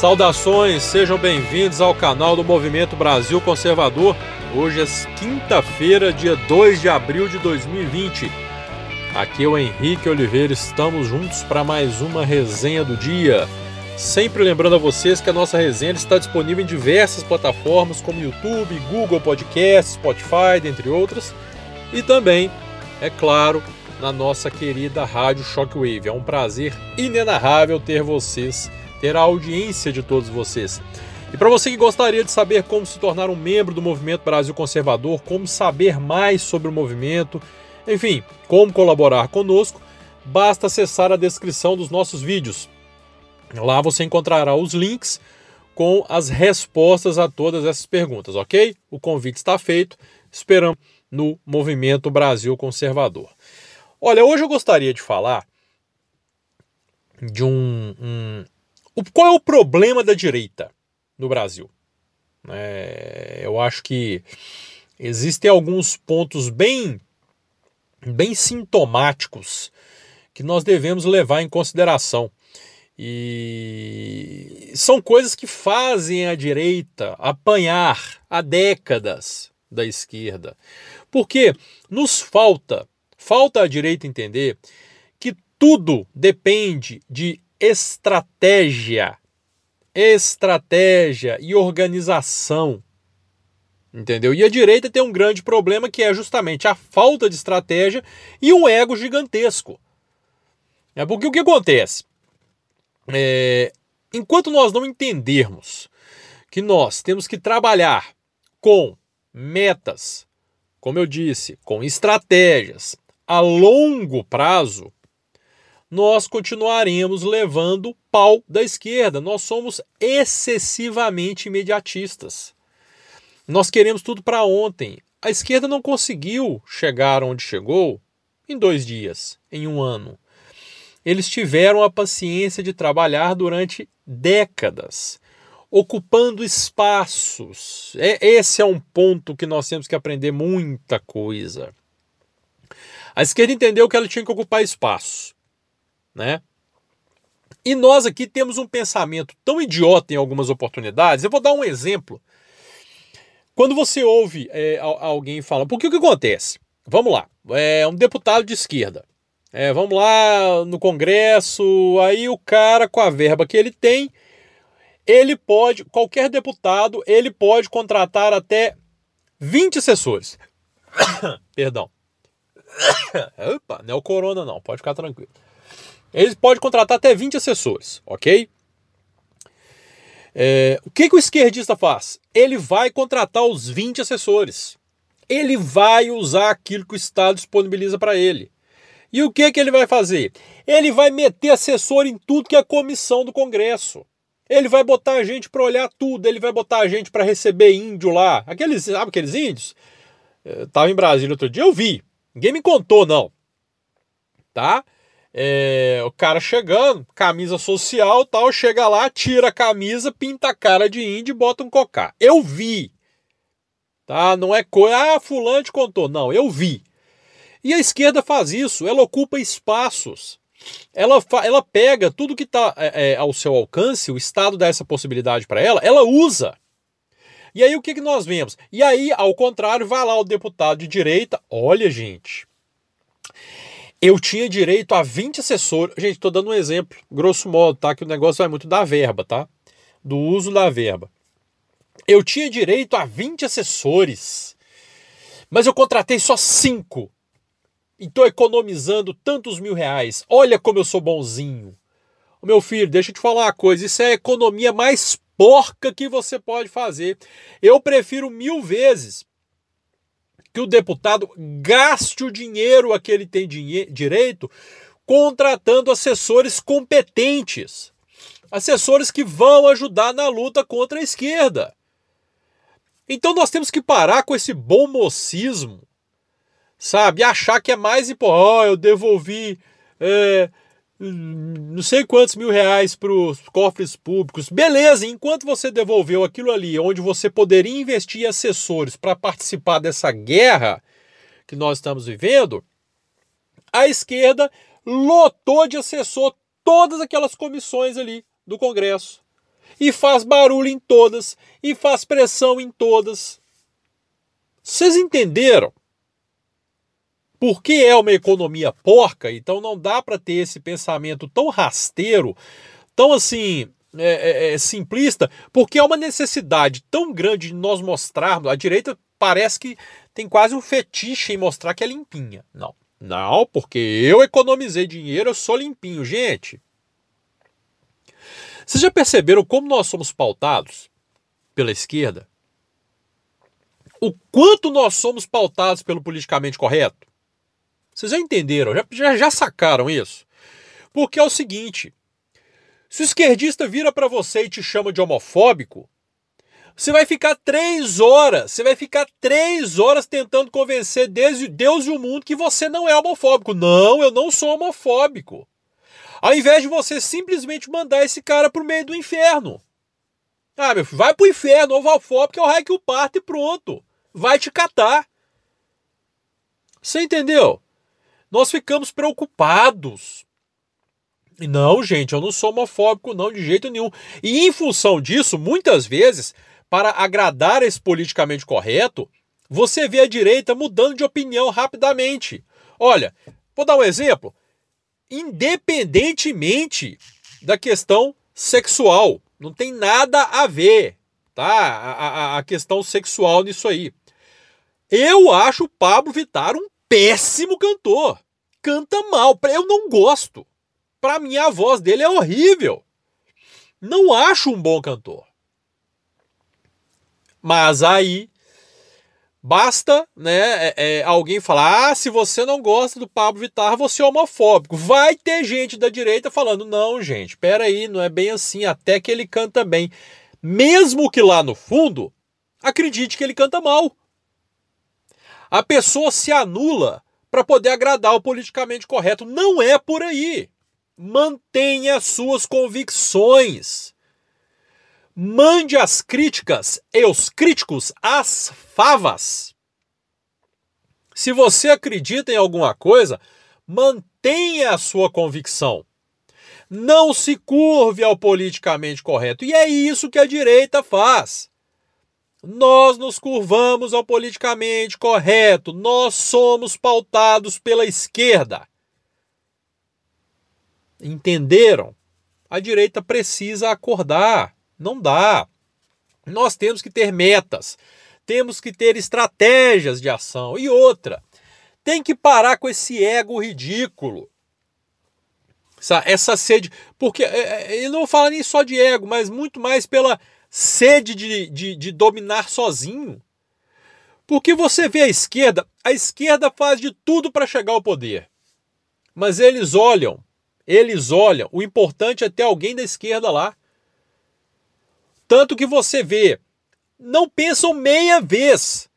Saudações, sejam bem-vindos ao canal do Movimento Brasil Conservador. Hoje é quinta-feira, dia 2 de abril de 2020. Aqui é o Henrique Oliveira, estamos juntos para mais uma resenha do dia. Sempre lembrando a vocês que a nossa resenha está disponível em diversas plataformas como YouTube, Google Podcast, Spotify, dentre outras, e também, é claro, na nossa querida Rádio Shockwave. É um prazer inenarrável ter vocês, ter a audiência de todos vocês. E para você que gostaria de saber como se tornar um membro do Movimento Brasil Conservador, como saber mais sobre o movimento, enfim, como colaborar conosco, basta acessar a descrição dos nossos vídeos. Lá você encontrará os links com as respostas a todas essas perguntas, ok? O convite está feito. Esperamos no Movimento Brasil Conservador. Olha, hoje eu gostaria de falar de um, um qual é o problema da direita no Brasil. É, eu acho que existem alguns pontos bem, bem sintomáticos que nós devemos levar em consideração. E são coisas que fazem a direita apanhar há décadas da esquerda. Porque nos falta Falta a direita entender que tudo depende de estratégia, estratégia e organização. Entendeu? E a direita tem um grande problema que é justamente a falta de estratégia e um ego gigantesco. É porque o que acontece? É, enquanto nós não entendermos que nós temos que trabalhar com metas, como eu disse, com estratégias, a longo prazo, nós continuaremos levando pau da esquerda. Nós somos excessivamente imediatistas. Nós queremos tudo para ontem. A esquerda não conseguiu chegar onde chegou em dois dias, em um ano. Eles tiveram a paciência de trabalhar durante décadas, ocupando espaços. É, esse é um ponto que nós temos que aprender muita coisa. A esquerda entendeu que ela tinha que ocupar espaço, né? E nós aqui temos um pensamento tão idiota em algumas oportunidades. Eu vou dar um exemplo. Quando você ouve é, alguém falar, porque o que acontece? Vamos lá, é um deputado de esquerda. É, vamos lá no Congresso, aí o cara com a verba que ele tem, ele pode, qualquer deputado, ele pode contratar até 20 assessores. Perdão. Opa, não é o corona não, pode ficar tranquilo. Ele pode contratar até 20 assessores, ok? É, o que, que o esquerdista faz? Ele vai contratar os 20 assessores. Ele vai usar aquilo que o Estado disponibiliza para ele. E o que, que ele vai fazer? Ele vai meter assessor em tudo que é comissão do Congresso. Ele vai botar a gente para olhar tudo, ele vai botar a gente para receber índio lá. Aqueles, sabe aqueles índios? Eu tava em Brasília outro dia, eu vi. Ninguém me contou, não. Tá? É, o cara chegando, camisa social tal, chega lá, tira a camisa, pinta a cara de índio e bota um cocá. Eu vi. Tá? Não é coisa, ah, fulano te contou. Não, eu vi. E a esquerda faz isso, ela ocupa espaços. Ela, ela pega tudo que está é, é, ao seu alcance, o Estado dá essa possibilidade para ela, ela usa. E aí o que, que nós vemos? E aí, ao contrário, vai lá o deputado de direita, olha, gente. Eu tinha direito a 20 assessores. Gente, estou dando um exemplo, grosso modo, tá? Que o negócio vai muito da verba, tá? Do uso da verba. Eu tinha direito a 20 assessores, mas eu contratei só 5. E estou economizando tantos mil reais. Olha como eu sou bonzinho. Meu filho, deixa eu te falar uma coisa: isso é a economia mais porca que você pode fazer. Eu prefiro mil vezes que o deputado gaste o dinheiro a que ele tem direito contratando assessores competentes, assessores que vão ajudar na luta contra a esquerda. Então nós temos que parar com esse bom mocismo, sabe? Achar que é mais importante. Oh, eu devolvi é, não sei quantos mil reais para os cofres públicos. Beleza, enquanto você devolveu aquilo ali, onde você poderia investir assessores para participar dessa guerra que nós estamos vivendo, a esquerda lotou de assessor todas aquelas comissões ali do Congresso. e faz barulho em todas e faz pressão em todas. Vocês entenderam? Porque é uma economia porca, então não dá para ter esse pensamento tão rasteiro, tão assim é, é, é, simplista, porque é uma necessidade tão grande de nós mostrarmos. A direita parece que tem quase um fetiche em mostrar que é limpinha. Não, não, porque eu economizei dinheiro, eu sou limpinho. Gente, vocês já perceberam como nós somos pautados pela esquerda? O quanto nós somos pautados pelo politicamente correto? Vocês já entenderam? Já, já, já sacaram isso? Porque é o seguinte: se o esquerdista vira para você e te chama de homofóbico, você vai ficar três horas, você vai ficar três horas tentando convencer Deus e o mundo que você não é homofóbico. Não, eu não sou homofóbico. Ao invés de você simplesmente mandar esse cara pro meio do inferno. Ah, meu filho, vai pro inferno, homofóbico é o raio que o parte e pronto. Vai te catar. Você entendeu? Nós ficamos preocupados. Não, gente, eu não sou homofóbico, não, de jeito nenhum. E em função disso, muitas vezes, para agradar esse politicamente correto, você vê a direita mudando de opinião rapidamente. Olha, vou dar um exemplo. Independentemente da questão sexual, não tem nada a ver, tá? A, a, a questão sexual nisso aí. Eu acho o Pablo Vittar um péssimo cantor. Canta mal. Eu não gosto. Para mim, a voz dele é horrível. Não acho um bom cantor. Mas aí basta né, é, é, alguém falar: ah, se você não gosta do Pablo Vittar, você é homofóbico. Vai ter gente da direita falando: não, gente, peraí, não é bem assim, até que ele canta bem. Mesmo que lá no fundo, acredite que ele canta mal. A pessoa se anula para poder agradar o politicamente correto. Não é por aí. Mantenha suas convicções. Mande as críticas e os críticos às favas. Se você acredita em alguma coisa, mantenha a sua convicção. Não se curve ao politicamente correto. E é isso que a direita faz. Nós nos curvamos ao politicamente correto, nós somos pautados pela esquerda. Entenderam? A direita precisa acordar. Não dá. Nós temos que ter metas, temos que ter estratégias de ação. E outra, tem que parar com esse ego ridículo. Essa, essa sede. Porque é, é, eu não vou falar nem só de ego, mas muito mais pela sede de, de, de dominar sozinho. Porque você vê a esquerda, a esquerda faz de tudo para chegar ao poder. Mas eles olham, eles olham, o importante é ter alguém da esquerda lá. Tanto que você vê, não pensam meia vez.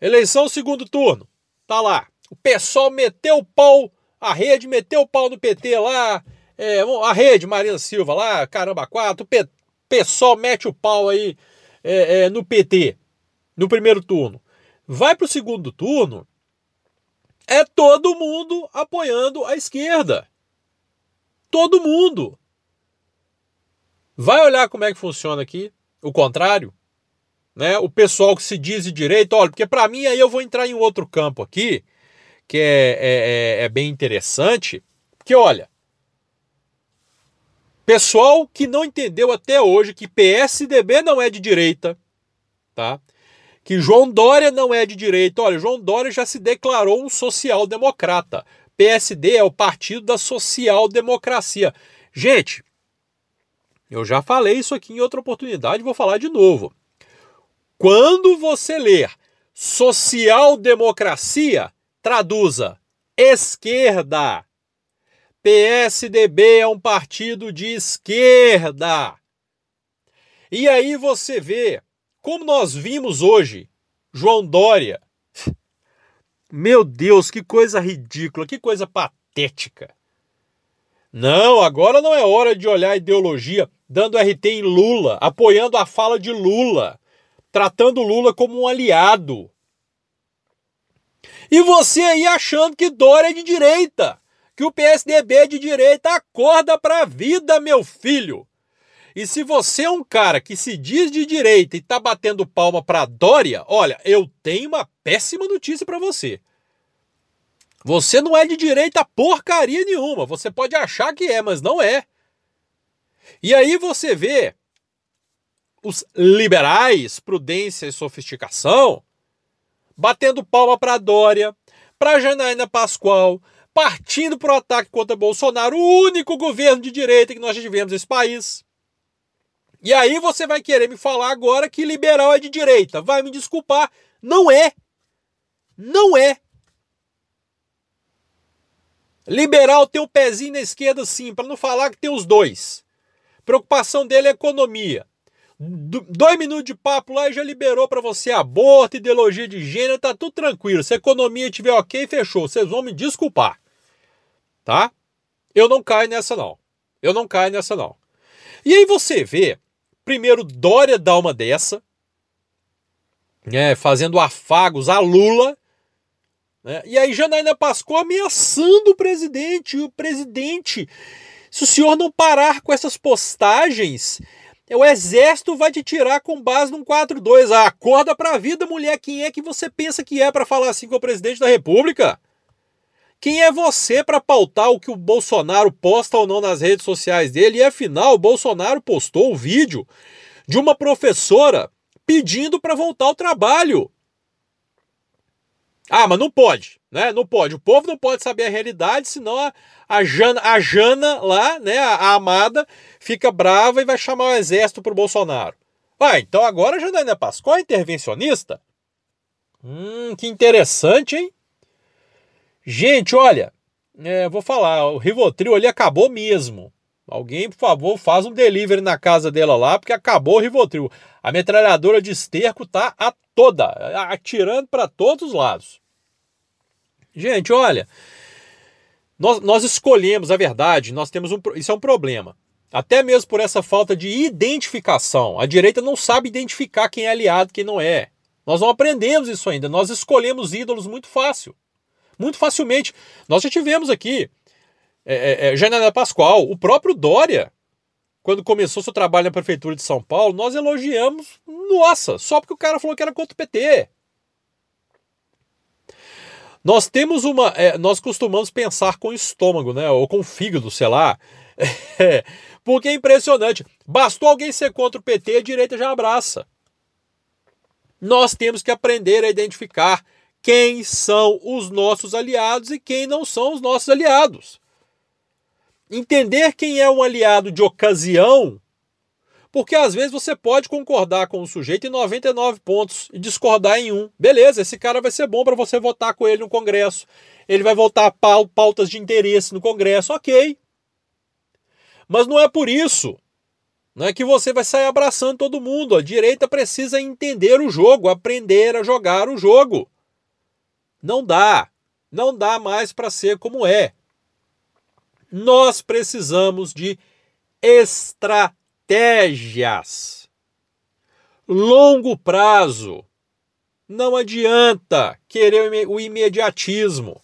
Eleição segundo turno, tá lá. O pessoal meteu o pau, a rede meteu o pau no PT lá, é, a rede Marina Silva lá, caramba, quatro, pessoal mete o pau aí é, é, no PT no primeiro turno. Vai para o segundo turno, é todo mundo apoiando a esquerda. Todo mundo. Vai olhar como é que funciona aqui, o contrário. Né? O pessoal que se diz de direita, olha, porque para mim aí eu vou entrar em outro campo aqui, que é, é, é, é bem interessante, que olha, Pessoal que não entendeu até hoje que PSDB não é de direita, tá? Que João Dória não é de direita. Olha, João Dória já se declarou um social-democrata. PSD é o partido da social-democracia. Gente, eu já falei isso aqui em outra oportunidade, vou falar de novo. Quando você ler social-democracia, traduza esquerda. PSDB é um partido de esquerda. E aí você vê, como nós vimos hoje, João Dória. Meu Deus, que coisa ridícula, que coisa patética. Não, agora não é hora de olhar a ideologia dando RT em Lula, apoiando a fala de Lula, tratando Lula como um aliado. E você aí achando que Dória é de direita que o PSDB de direita acorda para a vida, meu filho. E se você é um cara que se diz de direita e tá batendo palma para Dória, olha, eu tenho uma péssima notícia para você. Você não é de direita porcaria nenhuma. Você pode achar que é, mas não é. E aí você vê os liberais, prudência e sofisticação, batendo palma para Dória, para Janaína Pascoal, partindo para o ataque contra Bolsonaro, o único governo de direita que nós tivemos nesse país. E aí você vai querer me falar agora que liberal é de direita. Vai me desculpar. Não é. Não é. Liberal tem um pezinho na esquerda sim, para não falar que tem os dois. Preocupação dele é economia. Dois minutos de papo lá e já liberou para você aborto, ideologia de gênero, tá tudo tranquilo. Se a economia estiver ok, fechou. Vocês vão me desculpar. Tá? Eu não caio nessa não. Eu não caio nessa não. E aí você vê, primeiro Dória dá uma dessa, né, fazendo afagos a Lula, né, e aí Janaína Pascoal ameaçando o presidente, e o presidente se o senhor não parar com essas postagens, o exército vai te tirar com base num 4-2. Ah, acorda pra vida, mulher. Quem é que você pensa que é para falar assim com o presidente da República? Quem é você para pautar o que o Bolsonaro posta ou não nas redes sociais dele? E afinal, o Bolsonaro postou o vídeo de uma professora pedindo para voltar ao trabalho. Ah, mas não pode, né? Não pode. O povo não pode saber a realidade, senão a, a, Jana, a Jana lá, né, a, a amada, fica brava e vai chamar o exército pro Bolsonaro. Ah, então agora a Janaína Pascoal é intervencionista? Hum, que interessante, hein? Gente, olha, é, vou falar, o Rivotril ali acabou mesmo. Alguém, por favor, faz um delivery na casa dela lá, porque acabou o Rivotril. A metralhadora de esterco tá a toda, atirando para todos os lados. Gente, olha, nós, nós escolhemos a verdade, nós temos um, isso é um problema. Até mesmo por essa falta de identificação. A direita não sabe identificar quem é aliado quem não é. Nós não aprendemos isso ainda. Nós escolhemos ídolos muito fácil. Muito facilmente. Nós já tivemos aqui é, é, é Pascoal, o próprio Dória, quando começou seu trabalho na Prefeitura de São Paulo, nós elogiamos, nossa, só porque o cara falou que era contra o PT. Nós temos uma. É, nós costumamos pensar com o estômago, né? Ou com o fígado, sei lá. É, porque é impressionante. Bastou alguém ser contra o PT, a direita já abraça. Nós temos que aprender a identificar quem são os nossos aliados e quem não são os nossos aliados. Entender quem é um aliado de ocasião, porque às vezes você pode concordar com o sujeito em 99 pontos e discordar em um. Beleza, esse cara vai ser bom para você votar com ele no Congresso. Ele vai votar pautas de interesse no Congresso, ok. Mas não é por isso não é que você vai sair abraçando todo mundo. A direita precisa entender o jogo, aprender a jogar o jogo. Não dá. Não dá mais para ser como é. Nós precisamos de estratégias. Longo prazo. Não adianta querer o imediatismo.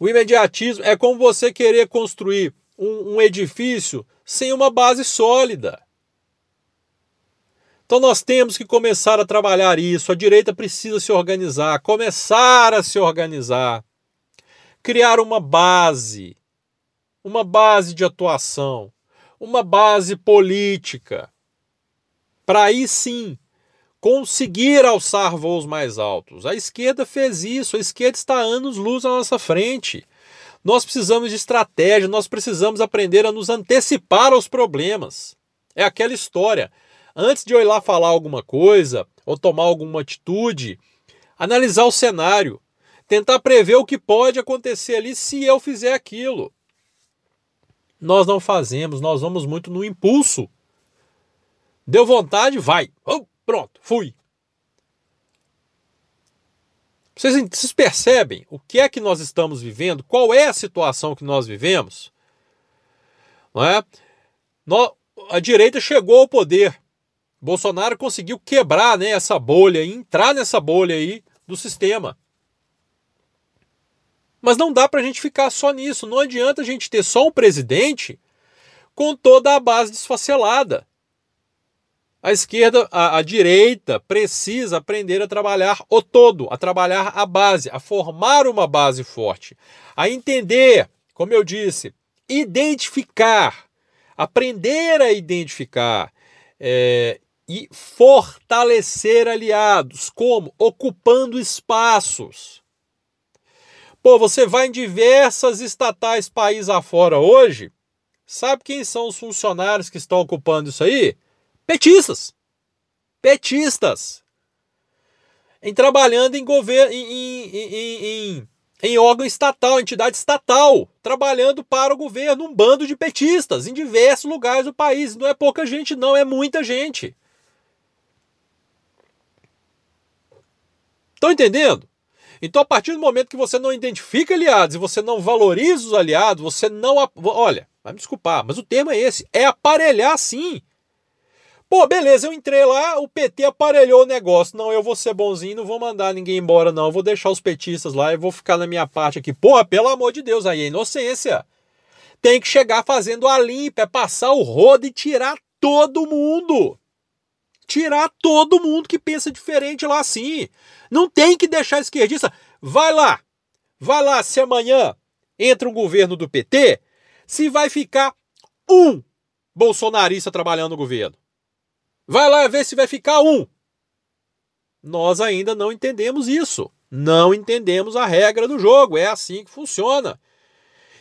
O imediatismo é como você querer construir um, um edifício sem uma base sólida. Então nós temos que começar a trabalhar isso. A direita precisa se organizar, começar a se organizar, criar uma base uma base de atuação, uma base política, para aí sim conseguir alçar voos mais altos. A esquerda fez isso, a esquerda está anos-luz à nossa frente. Nós precisamos de estratégia, nós precisamos aprender a nos antecipar aos problemas. É aquela história. Antes de eu ir lá falar alguma coisa ou tomar alguma atitude, analisar o cenário, tentar prever o que pode acontecer ali se eu fizer aquilo. Nós não fazemos, nós vamos muito no impulso. Deu vontade, vai. Oh, pronto, fui. Vocês, vocês percebem o que é que nós estamos vivendo? Qual é a situação que nós vivemos? Não é? a direita chegou ao poder. Bolsonaro conseguiu quebrar né, essa bolha, entrar nessa bolha aí do sistema. Mas não dá para a gente ficar só nisso. Não adianta a gente ter só um presidente com toda a base desfacelada. A esquerda, a, a, direita precisa aprender a trabalhar o todo, a trabalhar a base, a formar uma base forte, a entender, como eu disse, identificar, aprender a identificar é, e fortalecer aliados, como ocupando espaços. Pô, você vai em diversas estatais país afora hoje, sabe quem são os funcionários que estão ocupando isso aí? Petistas. Petistas. Em trabalhando em governo, em, em, em, em, órgão estatal, entidade estatal, trabalhando para o governo, um bando de petistas em diversos lugares do país. Não é pouca gente, não, é muita gente. Estão entendendo? Então, a partir do momento que você não identifica aliados e você não valoriza os aliados, você não. Olha, vai me desculpar, mas o termo é esse: é aparelhar sim. Pô, beleza, eu entrei lá, o PT aparelhou o negócio. Não, eu vou ser bonzinho, não vou mandar ninguém embora, não. Eu vou deixar os petistas lá e vou ficar na minha parte aqui. Pô, pelo amor de Deus, aí é inocência. Tem que chegar fazendo a limpa, é passar o rodo e tirar todo mundo. Tirar todo mundo que pensa diferente lá sim. Não tem que deixar esquerdista. Vai lá, vai lá se amanhã entra um governo do PT, se vai ficar um bolsonarista trabalhando no governo. Vai lá ver se vai ficar um. Nós ainda não entendemos isso. Não entendemos a regra do jogo. É assim que funciona.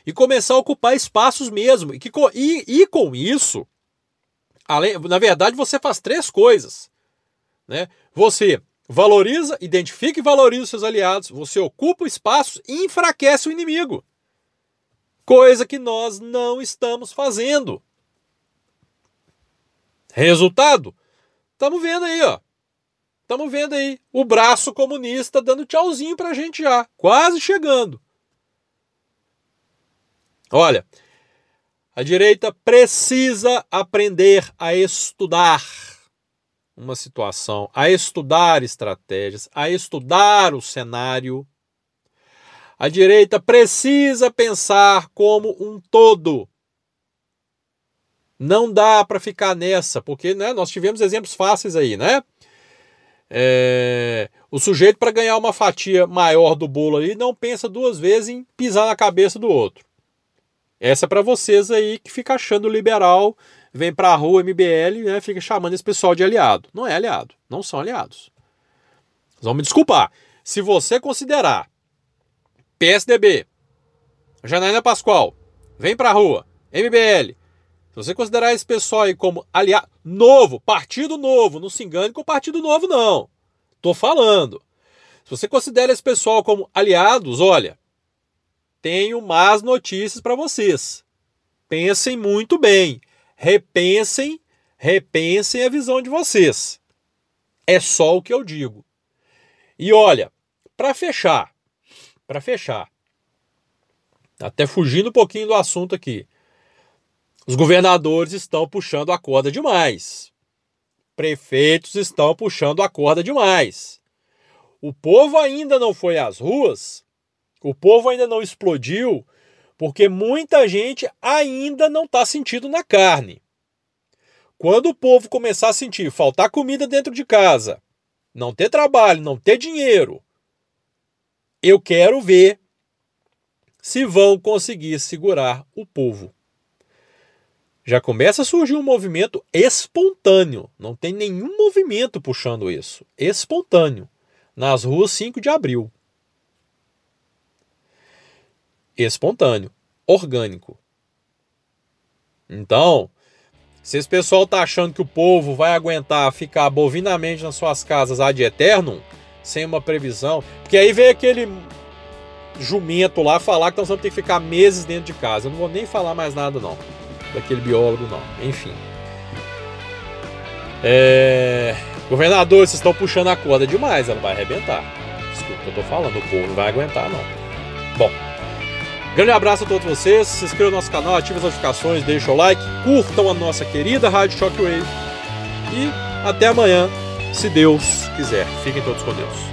E começar a ocupar espaços mesmo. E, que, e, e com isso, além, na verdade, você faz três coisas. Né? Você valoriza, identifica e valoriza os seus aliados. Você ocupa espaços e enfraquece o inimigo. Coisa que nós não estamos fazendo. Resultado? Estamos vendo aí, ó. Estamos vendo aí o braço comunista dando tchauzinho para a gente já, quase chegando. Olha, a direita precisa aprender a estudar uma situação, a estudar estratégias, a estudar o cenário. A direita precisa pensar como um todo não dá para ficar nessa, porque né, nós tivemos exemplos fáceis aí, né? É, o sujeito, para ganhar uma fatia maior do bolo ali, não pensa duas vezes em pisar na cabeça do outro. Essa é para vocês aí que fica achando liberal, vem para a rua MBL, né, fica chamando esse pessoal de aliado. Não é aliado, não são aliados. vão me desculpar. Se você considerar PSDB, Janaína Pascoal, vem para a rua, MBL, se você considerar esse pessoal aí como aliado novo, partido novo, não se engane com partido novo, não. Tô falando. Se você considera esse pessoal como aliados, olha, tenho más notícias para vocês. Pensem muito bem. Repensem, repensem a visão de vocês. É só o que eu digo. E olha, para fechar, para fechar, até fugindo um pouquinho do assunto aqui. Os governadores estão puxando a corda demais. Prefeitos estão puxando a corda demais. O povo ainda não foi às ruas, o povo ainda não explodiu, porque muita gente ainda não está sentindo na carne. Quando o povo começar a sentir faltar comida dentro de casa, não ter trabalho, não ter dinheiro, eu quero ver se vão conseguir segurar o povo já começa a surgir um movimento espontâneo. Não tem nenhum movimento puxando isso. Espontâneo. Nas ruas 5 de abril. Espontâneo. Orgânico. Então, se esse pessoal tá achando que o povo vai aguentar ficar bovinamente nas suas casas ad eternum, sem uma previsão, porque aí vem aquele jumento lá falar que nós vamos ter que ficar meses dentro de casa. Eu não vou nem falar mais nada não daquele biólogo, não. Enfim. É... Governador, vocês estão puxando a corda demais, ela vai arrebentar. Desculpa o que eu tô falando, o povo não vai aguentar, não. Bom, grande abraço a todos vocês. Se inscrevam no nosso canal, ativem as notificações, deixem o like, curtam a nossa querida Rádio Shockwave. E até amanhã, se Deus quiser. Fiquem todos com Deus.